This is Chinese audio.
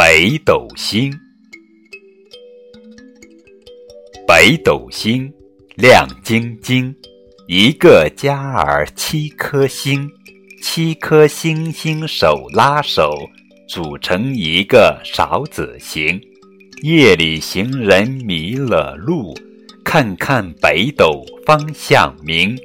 北斗星。北斗星亮晶晶，一个加儿七颗星，七颗星星手拉手，组成一个勺子形，夜里行人迷了路，看看北斗方向明。